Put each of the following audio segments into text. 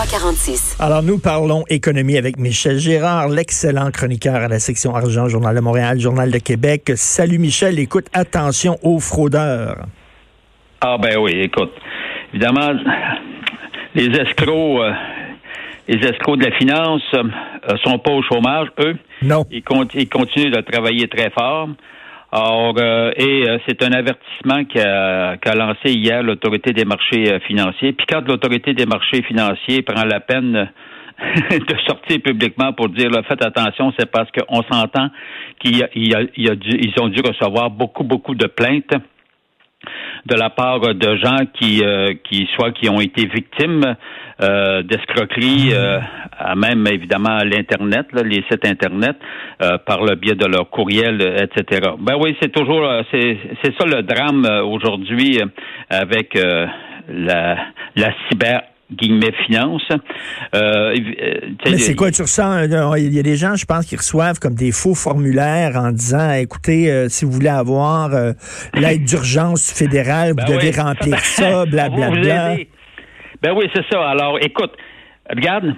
2346. Alors, nous parlons économie avec Michel Gérard, l'excellent chroniqueur à la section Argent, Journal de Montréal, Journal de Québec. Salut Michel, écoute, attention aux fraudeurs. Ah ben oui, écoute, évidemment, les escrocs, euh, les escrocs de la finance euh, sont pas au chômage, eux. Non. Ils, ils continuent de travailler très fort. Or, euh, et c'est un avertissement qu'a lancé hier l'autorité des marchés financiers. Puis quand l'autorité des marchés financiers prend la peine de sortir publiquement pour dire là, faites attention, c'est parce qu'on s'entend qu'ils ont dû recevoir beaucoup, beaucoup de plaintes de la part de gens qui, euh, qui soit qui ont été victimes euh, d'escroqueries, euh, à même évidemment l'internet, les sites internet, par le biais de leur courriel, etc. Ben oui, c'est toujours c'est c'est ça le drame aujourd'hui avec la la cyber guillemets finance. Euh, euh Mais c'est quoi, tu ressens, euh, il y a des gens, je pense, qui reçoivent comme des faux formulaires en disant, écoutez, euh, si vous voulez avoir l'aide d'urgence fédérale, vous ben devez remplir ça, blablabla. Bla, bla. Ben oui, c'est ça. Alors, écoute, regarde,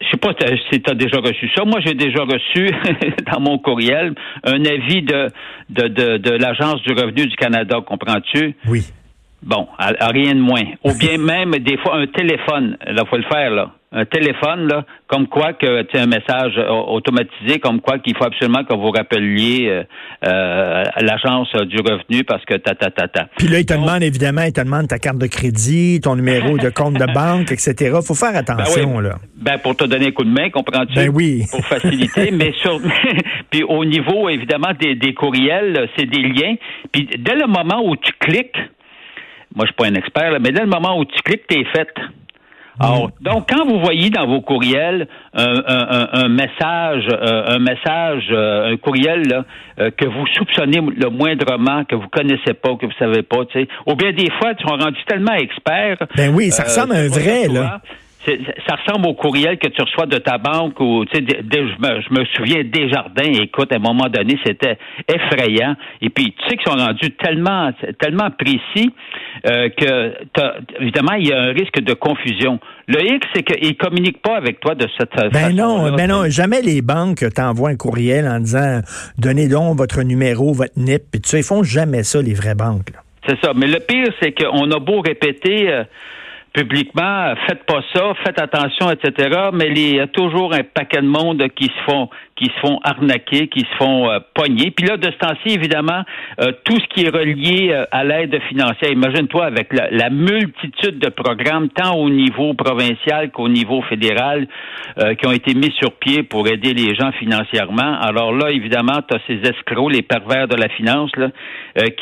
je sais pas si tu as déjà reçu ça. Moi, j'ai déjà reçu dans mon courriel un avis de, de, de, de l'Agence du revenu du Canada, comprends-tu? Oui. Bon, à, rien de moins. Ou bien même des fois un téléphone. Là, faut le faire là. Un téléphone là, comme quoi que tu un message automatisé, comme quoi qu'il faut absolument que vous rappeliez euh, euh l'agence du revenu parce que ta ta ta ta. Puis là, il te demande évidemment, il te demande ta carte de crédit, ton numéro de compte de banque, etc. Faut faire attention ben là. Ben pour te donner un coup de main, comprends-tu? Ben oui. Pour faciliter, mais sur puis au niveau évidemment des, des courriels, c'est des liens. Puis dès le moment où tu cliques moi, je suis pas un expert, mais dès le moment où tu cliques, t'es fait. Alors, donc, quand vous voyez dans vos courriels un, message, un message, euh, euh, un courriel euh, que vous soupçonnez le moindrement, que vous connaissez pas, que vous savez pas, tu sais, ou bien des fois, tu sont rendus tellement experts. Ben oui, ça ressemble à un vrai, là ça ressemble au courriel que tu reçois de ta banque ou tu sais je, me, je me souviens Desjardins écoute à un moment donné c'était effrayant. Et puis tu sais qu'ils sont rendus tellement tellement précis euh, que évidemment il y a un risque de confusion. Le X c'est qu'ils communiquent pas avec toi de cette ben non ben non jamais les banques t'envoient un courriel en disant donnez donc votre numéro votre NIP puis tu sais ils font jamais ça les vraies banques c'est ça. Mais le pire c'est qu'on a beau répéter euh, publiquement, faites pas ça, faites attention, etc. Mais il y a toujours un paquet de monde qui se font qui se font arnaquer, qui se font euh, pogner. Puis là, de ce temps-ci, évidemment, euh, tout ce qui est relié euh, à l'aide financière. Imagine-toi avec la, multitude de programmes, tant au niveau provincial qu'au niveau fédéral, qui ont été mis sur pied pour aider les gens financièrement. Alors là, évidemment, tu as ces escrocs, les pervers de la finance, là,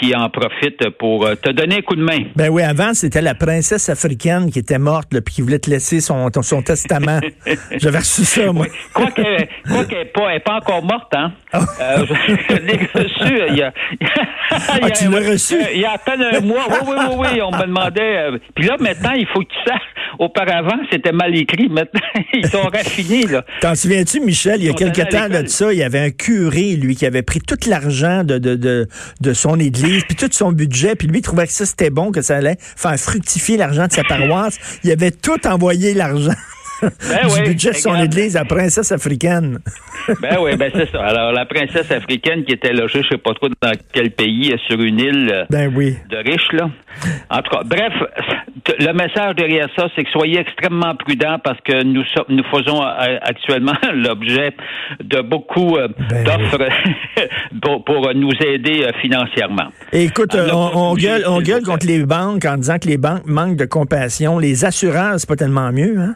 qui en profitent pour te donner un coup de main. Ben oui, avant, c'était la princesse africaine qui était morte, puis qui voulait te laisser son, son testament. J'avais reçu ça, moi. quoi qu'elle quoi pas elle n'est pas encore morte, hein? Ah. Euh, je, l'ai reçu il y a. ah, tu l'as reçu? Il y a à peine un mois. Oui, oui, oui, oui. On me demandait. Euh, puis là, maintenant, il faut que tu saches. Auparavant, c'était mal écrit. Maintenant, ils sont raffinés, là. T'en souviens-tu, Michel, il y a quelques temps de ça, il y avait un curé, lui, qui avait pris tout l'argent de, de, de, de, son église, puis tout son budget, puis lui, il trouvait que ça, c'était bon, que ça allait faire fructifier l'argent de sa paroisse. Il avait tout envoyé l'argent. Ben du budget de son église, la princesse africaine. ben oui, ben c'est ça. Alors, la princesse africaine qui était logée, je sais pas trop dans quel pays, sur une île euh, ben oui. de riches, là. En tout cas, bref, le message derrière ça, c'est que soyez extrêmement prudents parce que nous, nous faisons euh, actuellement l'objet de beaucoup euh, ben d'offres pour, nous aider financièrement. écoute, on, gueule, on gueule contre les banques en disant que les banques manquent de compassion. Les assurances, c'est pas tellement mieux, hein?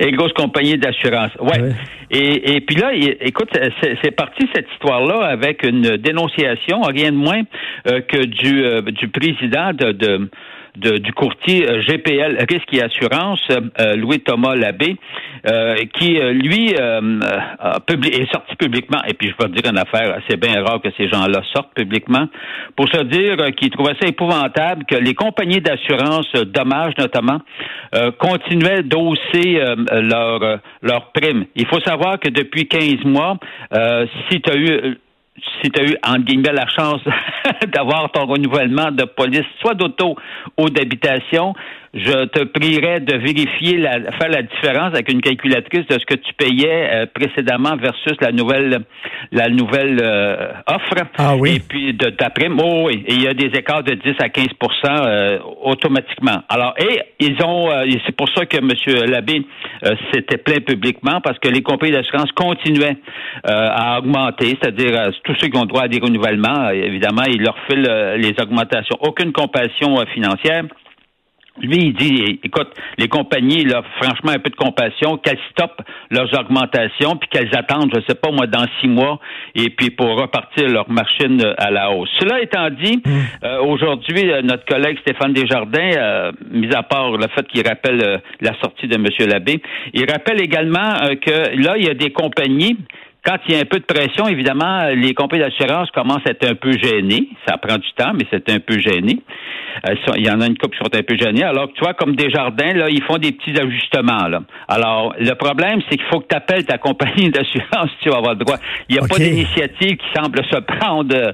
Et grosse compagnie d'assurance. Ouais. Et, et puis là, écoute, c'est parti cette histoire-là avec une dénonciation, rien de moins euh, que du, euh, du président de, de du courtier GPL Risque et Assurance, Louis Thomas Labbé, qui lui est sorti publiquement. Et puis je vais te dire une affaire, c'est bien rare que ces gens-là sortent publiquement pour se dire qu'il trouvait ça épouvantable que les compagnies d'assurance dommages notamment continuaient d'hausser leur leur prime. Il faut savoir que depuis 15 mois, si tu as eu si tu as eu, en guillemets, la chance d'avoir ton renouvellement de police, soit d'auto ou d'habitation, je te prierais de vérifier, la, faire la différence avec une calculatrice de ce que tu payais euh, précédemment versus la nouvelle, la nouvelle euh, offre. Ah oui. Et puis de ta prime. Oh oui. Et il y a des écarts de 10 à 15% euh, automatiquement. Alors, et ils ont, c'est pour ça que M. Labbé s'était plaint publiquement parce que les compagnies d'assurance continuaient à augmenter, c'est-à-dire tous ceux qui ont droit à des renouvellements, évidemment, ils leur filent les augmentations. Aucune compassion financière. Lui, il dit, écoute, les compagnies, là, franchement, un peu de compassion, qu'elles stoppent leurs augmentations, puis qu'elles attendent, je sais pas, moi, dans six mois, et puis pour repartir leur machine à la hausse. Cela étant dit, mmh. euh, aujourd'hui, euh, notre collègue Stéphane Desjardins, euh, mis à part le fait qu'il rappelle la sortie de M. Labbé, il rappelle également que là, il y a des compagnies quand il y a un peu de pression, évidemment, les compagnies d'assurance commencent à être un peu gênées. Ça prend du temps, mais c'est un peu gêné. Euh, il y en a une couple qui sont un peu gênées. Alors tu vois, comme des jardins, là, ils font des petits ajustements. Là. Alors, le problème, c'est qu'il faut que tu appelles ta compagnie d'assurance si tu vas avoir le droit. Il n'y a pas d'initiative qui semble se prendre euh,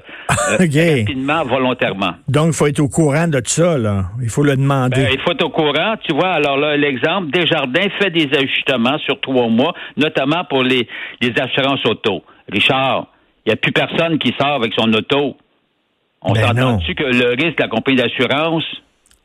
rapidement, volontairement. Donc, il faut être au courant de ça, là. Il faut le demander. Ben, il faut être au courant. Tu vois, alors là, l'exemple, Desjardins fait des ajustements sur trois mois, notamment pour les, les assurances auto. Richard, il n'y a plus personne qui sort avec son auto. On ben s'entend-tu que le risque de la compagnie d'assurance,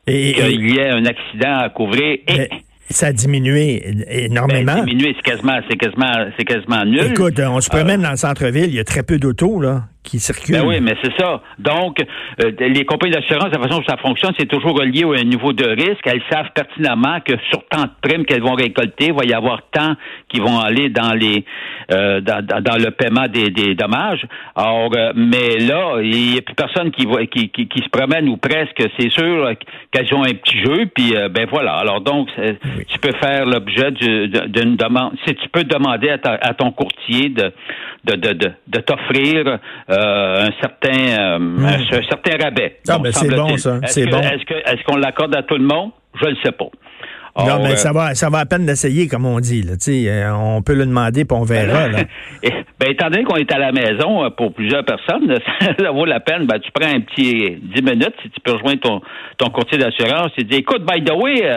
qu'il y ait un accident à couvrir, et, ça a diminué énormément. Ben, diminué, c'est quasiment, c'est quasiment, c'est quasiment nul. Écoute, on se promène euh, dans le centre-ville, il y a très peu d'autos, là qui Ben oui, mais c'est ça. Donc, euh, les compagnies d'assurance, la façon dont ça fonctionne, c'est toujours relié au niveau de risque. Elles savent pertinemment que sur tant de primes qu'elles vont récolter, il va y avoir tant qui vont aller dans les euh, dans, le paiement des, dommages. Alors, euh, mais là, il n'y a plus personne qui, va, qui, qui, se promène ou presque. C'est sûr qu'elles ont un petit jeu, puis ben voilà. Alors donc, tu peux faire l'objet d'une demande. Si tu peux demander à, ton courtier de de, de, de, t'offrir euh, un certain euh, un, certain rabais. Ah, ben c'est bon, ça. C'est bon. Est-ce qu'on l'accorde à tout le monde? Je ne le sais pas. non, mais euh, ça va, ça va à peine d'essayer, comme on dit. Là. on peut le demander, puis on verra. Là. ben, étant donné qu'on est à la maison pour plusieurs personnes, ça vaut la peine. Ben, tu prends un petit 10 minutes, si tu peux rejoindre ton, ton courtier d'assurance et dire, écoute, by the way,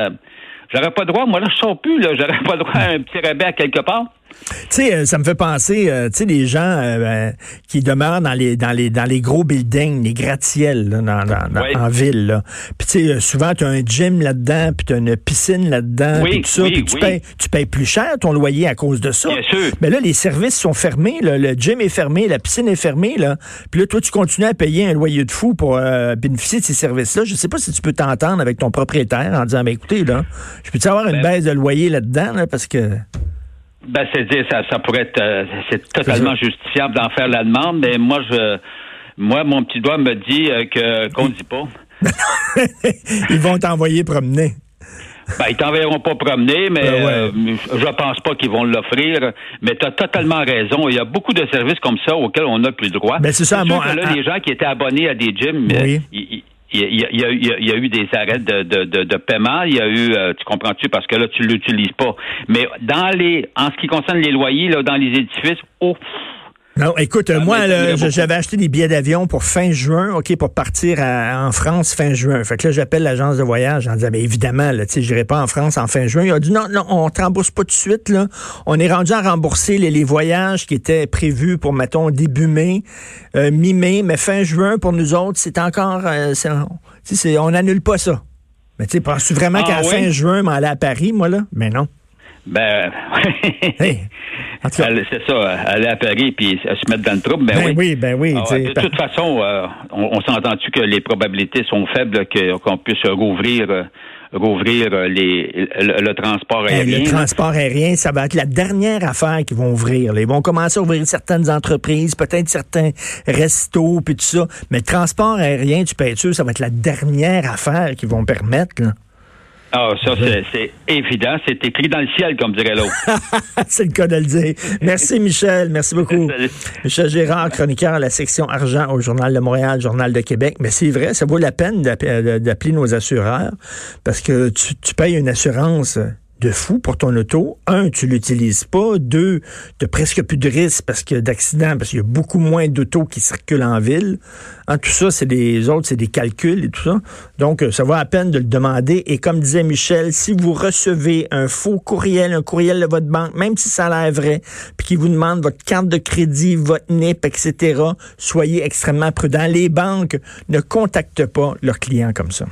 j'aurais pas droit, moi là, je sors plus, là, j'aurais pas droit à un petit rabais à quelque part. Tu sais, euh, ça me fait penser, euh, tu sais, les gens euh, ben, qui demeurent dans les dans les dans les gros buildings, les gratte-ciels dans, en ville. Là. Puis tu sais, souvent tu as un gym là-dedans, puis tu as une piscine là-dedans, puis tout ça, puis tu payes tu payes plus cher ton loyer à cause de ça. Bien sûr. Mais là, les services sont fermés, le gym est fermé, la piscine est fermée là. Puis là, toi, tu continues à payer un loyer de fou pour bénéficier de ces services-là. Je sais pas si tu peux t'entendre avec ton propriétaire en disant, mais écoutez là, je peux-tu avoir une ben baisse de loyer là-dedans là, parce que ben, c'est dire ça, ça pourrait être, euh, c'est totalement justifiable d'en faire la demande, mais moi, je, moi, mon petit doigt me dit euh, que qu'on dit pas. Ils vont t'envoyer promener. Ben, ils t'enverront pas promener, mais ben euh, je pense pas qu'ils vont l'offrir. Mais tu as totalement raison. Il y a beaucoup de services comme ça auxquels on n'a plus le droit. Ben, c'est ça, moi. là, les gens qui étaient abonnés à des gyms, ils, il y, a, y a, y, a, eu des arrêts de, de, de, de, paiement. Il y a eu, euh, tu comprends-tu, parce que là, tu l'utilises pas. Mais dans les, en ce qui concerne les loyers, là, dans les édifices, oh, non, écoute, ah, moi, j'avais acheté des billets d'avion pour fin juin, OK, pour partir en France fin juin. Fait que là, j'appelle l'agence de voyage en disant, mais évidemment, là, tu sais, j'irai pas en France en fin juin. Il a dit, non, non, on te rembourse pas tout de suite, là. On est rendu à rembourser les, voyages qui étaient prévus pour, mettons, début mai, euh, mi-mai, mais fin juin, pour nous autres, c'est encore, euh, on n'annule pas ça. Mais tu sais, penses-tu vraiment ah, qu'à fin juin, m'aller à Paris, moi, là? Mais non. Ben, c'est ça, aller à Paris puis se mettre dans le trouble. Ben, ben oui. ben oui. Ah, de toute façon, euh, on, s'entend-tu que les probabilités sont faibles qu'on puisse rouvrir euh, rouvrir les, le, transport aérien. le transport aérien, ça va être la dernière affaire qu'ils vont ouvrir. Ils vont commencer à ouvrir certaines entreprises, peut-être certains restos, puis tout ça. Mais le transport aérien, tu peux être sûr, ça va être la dernière affaire qu'ils vont permettre. Là. Ah, ça, c'est évident. C'est écrit dans le ciel, comme dirait l'autre. c'est le cas de le dire. Merci, Michel. Merci beaucoup. Michel Gérard, chroniqueur à la section argent au Journal de Montréal, Journal de Québec. Mais c'est vrai, ça vaut la peine d'appeler nos assureurs parce que tu, tu payes une assurance de fou pour ton auto. Un, tu l'utilises pas. Deux, tu presque plus de risques parce que d'accidents, parce qu'il y a beaucoup moins d'autos qui circulent en ville. Hein, tout ça, c'est des autres, c'est des calculs et tout ça. Donc, euh, ça vaut la peine de le demander. Et comme disait Michel, si vous recevez un faux courriel, un courriel de votre banque, même si ça a l'air vrai, puis qui vous demande votre carte de crédit, votre NIP, etc., soyez extrêmement prudent. Les banques ne contactent pas leurs clients comme ça.